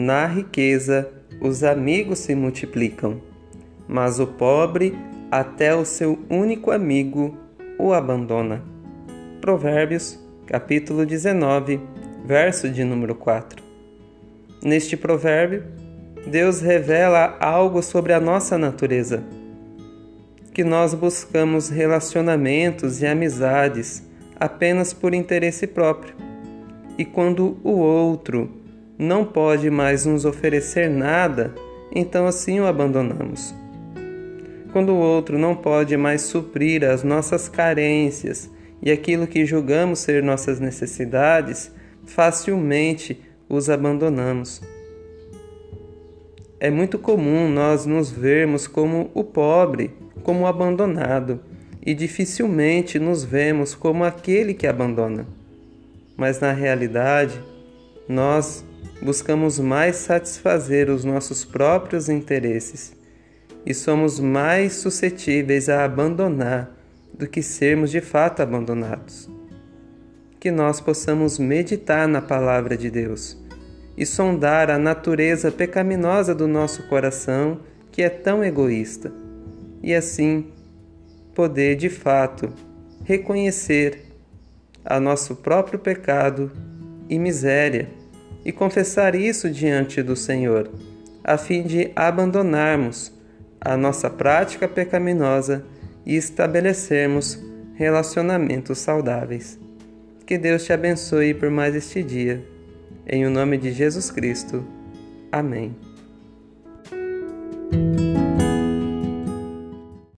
Na riqueza, os amigos se multiplicam, mas o pobre, até o seu único amigo, o abandona. Provérbios, capítulo 19, verso de número 4. Neste provérbio, Deus revela algo sobre a nossa natureza. Que nós buscamos relacionamentos e amizades apenas por interesse próprio. E quando o outro não pode mais nos oferecer nada, então assim o abandonamos. Quando o outro não pode mais suprir as nossas carências e aquilo que julgamos ser nossas necessidades, facilmente os abandonamos. É muito comum nós nos vermos como o pobre, como o abandonado, e dificilmente nos vemos como aquele que abandona. Mas na realidade, nós buscamos mais satisfazer os nossos próprios interesses e somos mais suscetíveis a abandonar do que sermos de fato abandonados. Que nós possamos meditar na palavra de Deus e sondar a natureza pecaminosa do nosso coração, que é tão egoísta, e assim poder de fato reconhecer a nosso próprio pecado e miséria e confessar isso diante do Senhor, a fim de abandonarmos a nossa prática pecaminosa e estabelecermos relacionamentos saudáveis. Que Deus te abençoe por mais este dia. Em o nome de Jesus Cristo. Amém.